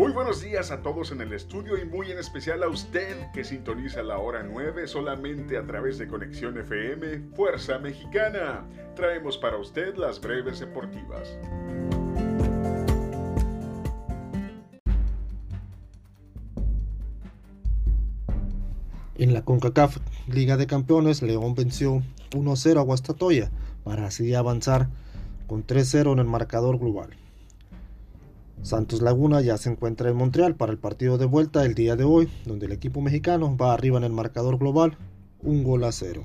Muy buenos días a todos en el estudio y muy en especial a usted que sintoniza la hora 9 solamente a través de Conexión FM Fuerza Mexicana. Traemos para usted las breves deportivas. En la CONCACAF Liga de Campeones, León venció 1-0 a Guastatoya para así avanzar con 3-0 en el marcador global. Santos Laguna ya se encuentra en Montreal para el partido de vuelta el día de hoy, donde el equipo mexicano va arriba en el marcador global, un gol a cero.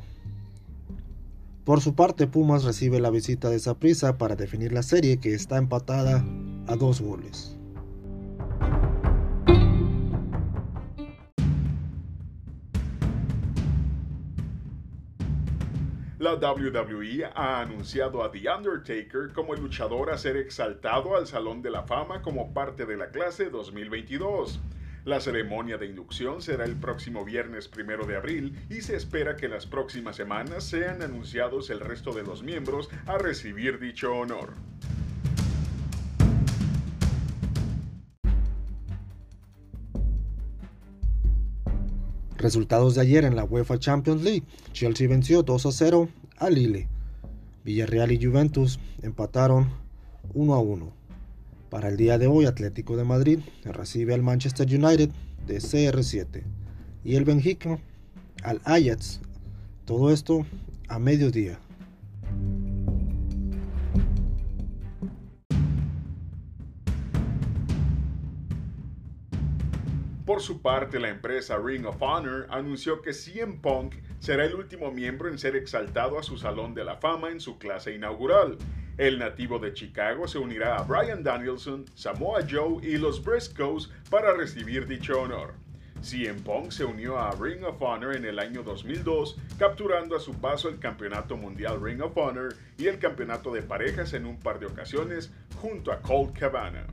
Por su parte, Pumas recibe la visita de Saprissa para definir la serie que está empatada a dos goles. La WWE ha anunciado a The Undertaker como el luchador a ser exaltado al Salón de la Fama como parte de la clase 2022. La ceremonia de inducción será el próximo viernes primero de abril y se espera que las próximas semanas sean anunciados el resto de los miembros a recibir dicho honor. Resultados de ayer en la UEFA Champions League. Chelsea venció 2 a 0 a Lille. Villarreal y Juventus empataron 1 a 1. Para el día de hoy, Atlético de Madrid recibe al Manchester United de CR7 y el Benfica al Ajax. Todo esto a mediodía. Por su parte, la empresa Ring of Honor anunció que CM Punk será el último miembro en ser exaltado a su Salón de la Fama en su clase inaugural. El nativo de Chicago se unirá a Brian Danielson, Samoa Joe y los Briscoes para recibir dicho honor. CM Punk se unió a Ring of Honor en el año 2002, capturando a su paso el Campeonato Mundial Ring of Honor y el Campeonato de Parejas en un par de ocasiones junto a Colt Cabana.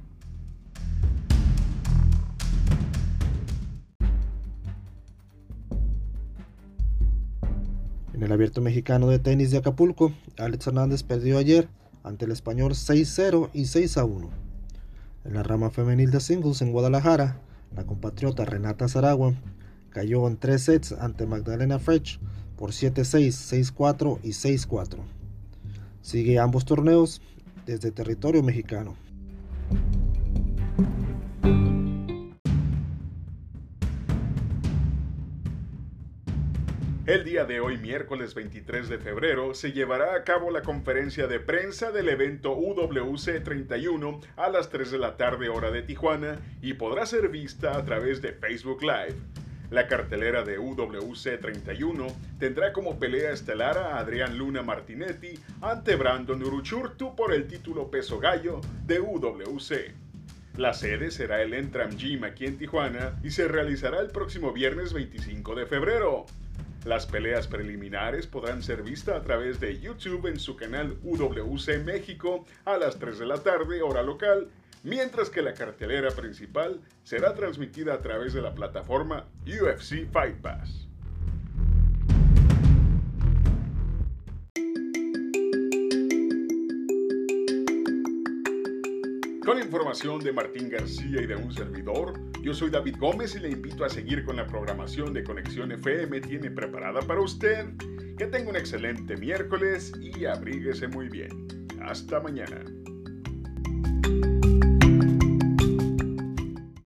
En el abierto mexicano de tenis de Acapulco, Alex Hernández perdió ayer ante el español 6-0 y 6-1. En la rama femenil de singles en Guadalajara, la compatriota Renata Zaragua cayó en tres sets ante Magdalena Frech por 7-6, 6-4 y 6-4. Sigue ambos torneos desde territorio mexicano. El día de hoy, miércoles 23 de febrero, se llevará a cabo la conferencia de prensa del evento UWC 31 a las 3 de la tarde hora de Tijuana y podrá ser vista a través de Facebook Live. La cartelera de UWC 31 tendrá como pelea estelar a Adrián Luna Martinetti ante Brandon Uruchurtu por el título peso gallo de UWC. La sede será el Entram Gym aquí en Tijuana y se realizará el próximo viernes 25 de febrero. Las peleas preliminares podrán ser vistas a través de YouTube en su canal UWC México a las 3 de la tarde, hora local, mientras que la cartelera principal será transmitida a través de la plataforma UFC Fight Pass. Con información de Martín García y de un servidor, yo soy David Gómez y le invito a seguir con la programación de Conexión FM tiene preparada para usted. Que tenga un excelente miércoles y abríguese muy bien. Hasta mañana.